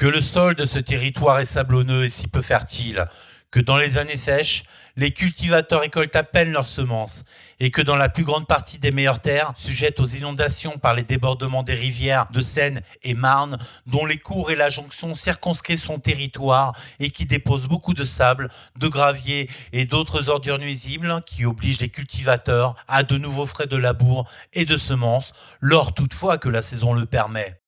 que le sol de ce territoire est sablonneux et si peu fertile, que dans les années sèches, les cultivateurs récoltent à peine leurs semences, et que dans la plus grande partie des meilleures terres, sujettes aux inondations par les débordements des rivières de Seine et Marne, dont les cours et la jonction circonscrivent son territoire et qui déposent beaucoup de sable, de gravier et d'autres ordures nuisibles qui obligent les cultivateurs à de nouveaux frais de labour et de semences, lors toutefois que la saison le permet.